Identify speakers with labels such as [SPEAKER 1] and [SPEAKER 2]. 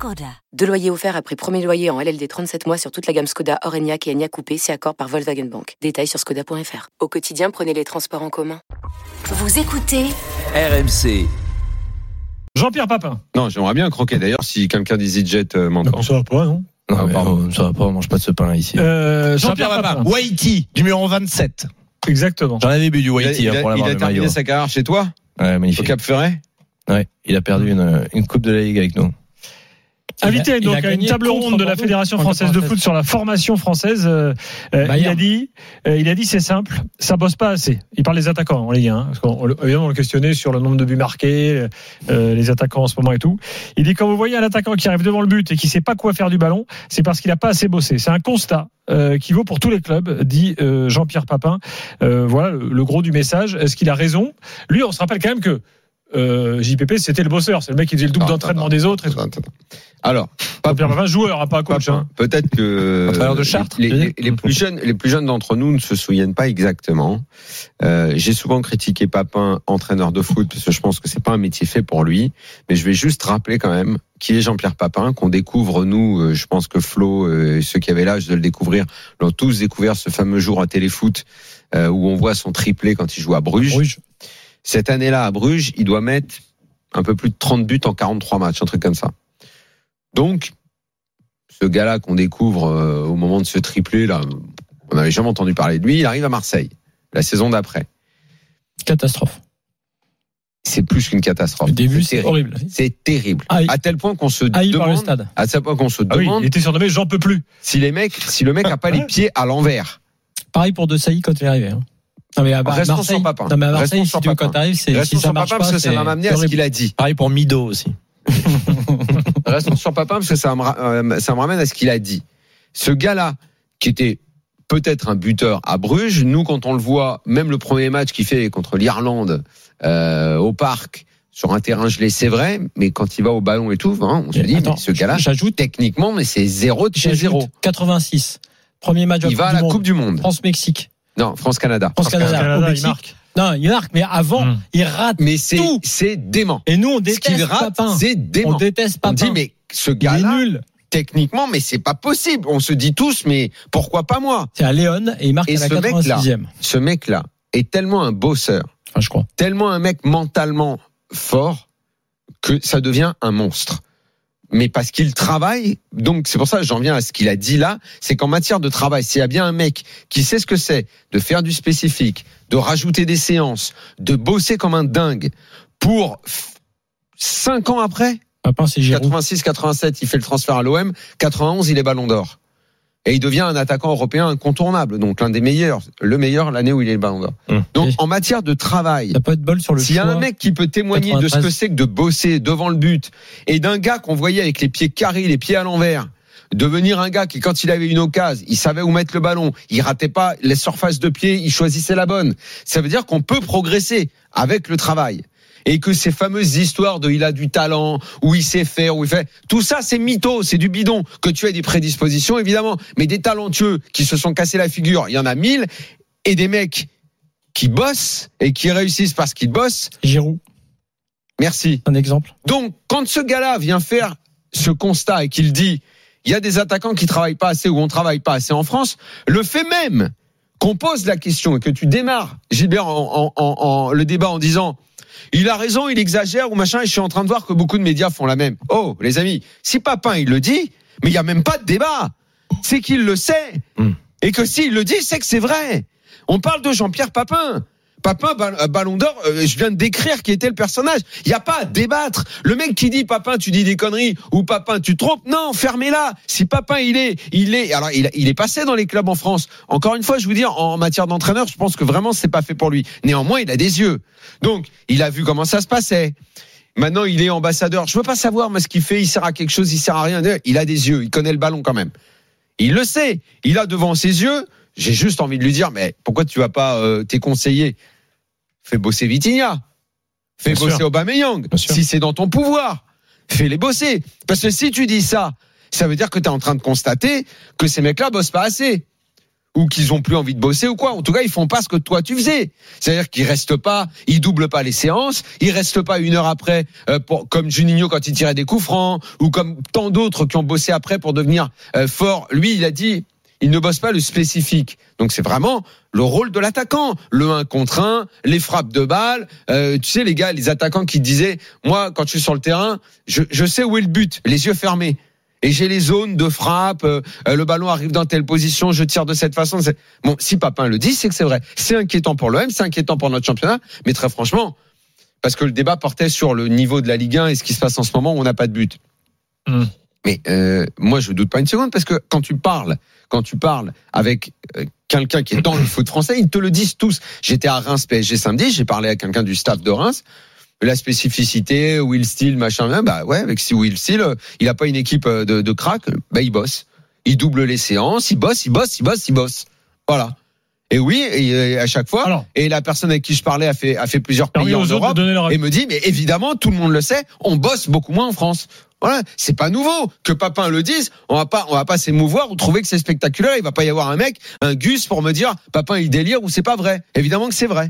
[SPEAKER 1] Skoda. Deux loyers offerts après premier loyer en LLD 37 mois sur toute la gamme Skoda, Orenia et Enya Coupé, c'est accord par Volkswagen Bank. Détails sur skoda.fr. Au quotidien, prenez les transports en commun.
[SPEAKER 2] Vous écoutez
[SPEAKER 3] RMC.
[SPEAKER 4] Jean-Pierre Papin.
[SPEAKER 5] Non, j'aimerais bien croquer d'ailleurs si quelqu'un d'EasyJet euh, m'entend.
[SPEAKER 4] Ça va pas, non
[SPEAKER 3] Non,
[SPEAKER 5] Ah,
[SPEAKER 3] mais
[SPEAKER 5] pardon.
[SPEAKER 3] ça va pas, on mange pas de ce pain ici.
[SPEAKER 4] euh,
[SPEAKER 3] Jean-Pierre Papin, Waiti, numéro 27.
[SPEAKER 4] Exactement.
[SPEAKER 3] J'en avais bu du
[SPEAKER 5] Il a,
[SPEAKER 3] Waiti
[SPEAKER 5] il
[SPEAKER 3] hein,
[SPEAKER 5] a-
[SPEAKER 3] pour
[SPEAKER 5] il a
[SPEAKER 3] le
[SPEAKER 5] terminé
[SPEAKER 3] maillot.
[SPEAKER 5] sa carrière chez toi,
[SPEAKER 3] Ouais,
[SPEAKER 5] au
[SPEAKER 3] magnifique.
[SPEAKER 5] Cap Ferret?
[SPEAKER 3] Ouais, il a perdu une, une coupe de la Ligue avec nous.
[SPEAKER 4] Invité
[SPEAKER 6] Il
[SPEAKER 4] donc à une table ronde de la Fédération française de foot sur la formation française. euh, euh, il a dit, euh, il a dit c'est simple, ça bosse pas assez. Il parle des attaquants en Ligue 1, hein, parce qu'on on évidemment on le questionnait sur le nombre de buts marqués, euh, les attaquants en ce moment et tout. Il dit quand vous voyez un attaquant qui arrive devant le but et qui sait pas quoi faire du ballon, c'est parce qu'il a pas assez bossé. C'est un constat. qui vaut pour tous les clubs, dit Jean-Pierre Papin. Voilà le, le gros du message. Est-ce qu'il a raison? Lui, on se rappelle quand même que euh, JPP, c'était le bosseur. C'est le mec qui faisait le double d'entraînement des autres. Et tout.
[SPEAKER 5] Attends, attends. Alors,
[SPEAKER 4] Jean-Pierre Papin, joueur, hein, pas coach. Hein.
[SPEAKER 5] peut-être que
[SPEAKER 3] Entraîneur de Chartres,
[SPEAKER 5] les, les- les plus jeunes, les plus jeunes d'entre nous ne se souviennent pas exactement. Euh, J'ai souvent critiqué Papin, entraîneur de foot, parce que je pense que c'est pas un métier fait pour lui. Mais je vais juste rappeler quand même qui est Jean-Pierre Papin, qu'on découvre nous. euh, Je pense que Flo, euh, et ceux qui avaient l'âge de le découvrir, l'ont tous découvert ce fameux jour à Téléfoot euh, où on voit son triplé quand il joue à Bruges.
[SPEAKER 6] Bruges.
[SPEAKER 5] Cette année-là, à Bruges, il doit mettre un peu plus de 30 buts en 43 matchs, un truc comme ça. Donc, ce gars-là qu'on découvre euh, au moment de ce triplé, là, on n'avait jamais entendu parler de lui, il arrive à Marseille, la saison d'après.
[SPEAKER 6] Catastrophe.
[SPEAKER 5] C'est plus qu'une catastrophe.
[SPEAKER 6] Le début,
[SPEAKER 5] C'est
[SPEAKER 6] horrible.
[SPEAKER 5] C'est terrible.
[SPEAKER 6] Aïe.
[SPEAKER 5] À tel point qu'on se
[SPEAKER 6] Aïe par le
[SPEAKER 5] demande,
[SPEAKER 6] stade.
[SPEAKER 5] à tel point qu'on se
[SPEAKER 4] Ah oui,
[SPEAKER 5] demande
[SPEAKER 4] il était surnommé J'en peux plus.
[SPEAKER 5] si les mecs, si le mec a pas les pieds à l'envers.
[SPEAKER 6] Pareil pour De Sailly quand il est arrivé. hein. Non, mais à Bar-
[SPEAKER 5] Restons
[SPEAKER 6] Marseille,
[SPEAKER 5] sur Papin.
[SPEAKER 6] non, mais à Marseille,
[SPEAKER 5] sur
[SPEAKER 6] si tu veux,
[SPEAKER 5] Papin.
[SPEAKER 6] quand t'arrives, c'est, si ça
[SPEAKER 5] sur
[SPEAKER 6] marche
[SPEAKER 5] Papin
[SPEAKER 6] pas,
[SPEAKER 5] parce que ça va m'amener à ce qu'il a dit.
[SPEAKER 3] Pareil pour Mido aussi.
[SPEAKER 5] Restons sur Papin parce que ça me, ra- euh, ça me ramène à ce qu'il a dit. Ce gars-là, qui était peut-être un buteur à Bruges, nous quand on le voit, même le premier match qu'il fait contre l'Irlande euh, au parc sur un terrain gelé, c'est vrai, mais quand il va au ballon et tout, hein, on se
[SPEAKER 6] Mais
[SPEAKER 5] dit,
[SPEAKER 6] attends,
[SPEAKER 5] mais ce gars-là,
[SPEAKER 6] j'ajoute-
[SPEAKER 5] techniquement, mais c'est zéro de chez zéro.
[SPEAKER 6] 86. Premier match
[SPEAKER 5] Il va à la Coupe du Monde.
[SPEAKER 6] France-Mexique.
[SPEAKER 5] Non, France-Canada.
[SPEAKER 6] France-Canada.
[SPEAKER 4] Canada,
[SPEAKER 6] au
[SPEAKER 4] il
[SPEAKER 6] Mexique.
[SPEAKER 4] marque.
[SPEAKER 6] Non, il marque, mais avant,
[SPEAKER 4] Hum.
[SPEAKER 6] il rate.
[SPEAKER 5] Mais c'est
[SPEAKER 6] Tout.
[SPEAKER 5] c'est dément.
[SPEAKER 6] Et nous, on
[SPEAKER 5] Ce
[SPEAKER 6] déteste
[SPEAKER 5] qu'il rate,
[SPEAKER 6] Papin.
[SPEAKER 5] c'est
[SPEAKER 6] On
[SPEAKER 5] dément.
[SPEAKER 6] déteste
[SPEAKER 5] On
[SPEAKER 6] Papin.
[SPEAKER 5] dit, mais ce
[SPEAKER 6] il est
[SPEAKER 5] gars-là,
[SPEAKER 6] nul.
[SPEAKER 5] techniquement, mais c'est pas possible. On se dit tous, mais pourquoi pas moi?
[SPEAKER 6] C'est à Léon et il marque
[SPEAKER 5] Et
[SPEAKER 6] à la
[SPEAKER 5] ce mec-là,
[SPEAKER 6] 86e.
[SPEAKER 5] Ce mec-là est tellement un bosseur,
[SPEAKER 6] Enfin, je crois.
[SPEAKER 5] tellement un mec mentalement fort que ça devient un monstre. Mais parce qu'il travaille, donc c'est pour ça que j'en viens à ce qu'il a dit là, c'est qu'en matière de travail, s'il y a bien un mec qui sait ce que c'est de faire du spécifique, de rajouter des séances, de bosser comme un dingue pour f- cinq ans après,
[SPEAKER 6] Papin, c'est Giroud.
[SPEAKER 5] 86, 87, il fait le transfert à l'OM. 91, il est Ballon d'Or. Et il devient un attaquant européen incontournable, donc l'un des meilleurs, le meilleur l'année où il est le Ballon d'Or.
[SPEAKER 3] Hum.
[SPEAKER 5] Donc en matière de travail,
[SPEAKER 6] T'as pas de bol sur le
[SPEAKER 5] s'il y a un mec qui peut témoigner de ce
[SPEAKER 6] 93.
[SPEAKER 5] que c'est que de bosser devant le but et d'un gars qu'on voyait avec les pieds carrés, les pieds à l'envers, devenir un gars qui, quand il avait une occasion, il savait où mettre le ballon, il ratait pas les surfaces de pied, il choisissait la bonne. Ça veut dire qu'on peut progresser avec le travail. Et que ces fameuses histoires de il a du talent, où il sait faire, où il fait, tout ça c'est mytho, c'est du bidon. Que tu aies des prédispositions, évidemment, mais des talentueux qui se sont cassés la figure, il y en a mille, et des mecs qui bossent et qui réussissent parce qu'ils bossent,
[SPEAKER 6] Giroud,
[SPEAKER 5] Merci.
[SPEAKER 6] un exemple.
[SPEAKER 5] Donc, quand ce gars-là vient faire ce constat et qu'il dit, il y a des attaquants qui travaillent pas assez ou on travaille pas assez en France, le fait même qu'on pose la question et que tu démarres, Gilbert, en, en- en- en- le débat en disant, il a raison, il exagère ou machin, et je suis en train de voir que beaucoup de médias font la même. Oh, les amis, si Papin il le dit, mais il y a même pas de débat. C'est qu'il le sait.
[SPEAKER 3] Hmm.
[SPEAKER 5] Et que s'il le dit, c'est que c'est vrai. On parle de Jean-Pierre Papin. Papin, euh, Ballon d'Or, euh, je viens de décrire qui était le personnage. Il n'y a pas à débattre. Le mec qui dit Papin, tu dis des conneries, ou Papin, tu trompes, non, fermez-la. Si Papin, il est, il est, alors il, il est passé dans les clubs en France. Encore une fois, je vous dis, en matière d'entraîneur, je pense que vraiment c'est pas fait pour lui. Néanmoins, il a des yeux. Donc, il a vu comment ça se passait. Maintenant, il est ambassadeur. Je veux pas savoir, mais ce qu'il fait, il sert à quelque chose, il sert à rien. Il a des yeux, il connaît le ballon quand même. Il le sait. Il a devant ses yeux. J'ai juste envie de lui dire, mais pourquoi tu vas pas euh, tes conseillers fais bosser Vitinha. Fais
[SPEAKER 4] Bien
[SPEAKER 5] bosser
[SPEAKER 4] sûr.
[SPEAKER 5] Aubameyang.
[SPEAKER 4] Bien.
[SPEAKER 5] Si c'est dans ton pouvoir, fais-les bosser. Parce que si tu dis ça, ça veut dire que tu es en train de constater que ces mecs-là bossent pas assez. Ou qu'ils ont plus envie de bosser ou quoi. En tout cas, ils font pas ce que toi tu faisais. C'est-à-dire qu'ils restent pas, ils doublent pas les séances, ils restent pas une heure après, euh, pour, comme Juninho quand il tirait des coups francs, ou comme tant d'autres qui ont bossé après pour devenir euh, fort. Lui, il a dit, il ne bosse pas le spécifique. Donc c'est vraiment le rôle de l'attaquant, le 1 contre 1, les frappes de balles. Euh, tu sais les gars, les attaquants qui disaient, moi quand je suis sur le terrain, je, sais où est le but, les yeux fermés. Et j'ai les zones de frappe, euh, euh, le ballon arrive dans telle position, je tire de cette façon. Bon, si Papin le dit, c'est que c'est vrai. C'est inquiétant pour l'OM, c'est inquiétant pour notre championnat, mais très franchement, parce que le débat portait sur le niveau de la Ligue 1 et ce qui se passe en ce moment où on n'a pas de but.
[SPEAKER 4] Hmm.
[SPEAKER 5] Mais euh, moi, je doute pas une seconde parce que quand tu parles, quand tu parles avec euh, quelqu'un qui est dans le foot français, ils te le disent tous. J'étais à Reims PSG samedi, j'ai parlé à quelqu'un du staff de Reims. La spécificité, Will Steele, machin, bah ouais, avec si Will Steele, euh, il a pas une équipe euh, de, de crack, bah il bosse. Il double les séances, il bosse, il bosse, il bosse, il bosse. Voilà. Et oui, et, à chaque fois.
[SPEAKER 4] Alors.
[SPEAKER 5] et la personne avec qui je parlais a fait, a fait plusieurs pays en Europe et me dit, mais évidemment, tout le monde le sait, on bosse beaucoup moins en France. Voilà, c'est pas nouveau que Papin le dise. On va pas, on va pas s'émouvoir ou trouver que c'est spectaculaire. Il va pas y avoir un mec, un Gus pour me dire Papin il délire ou c'est pas vrai. Évidemment que c'est vrai.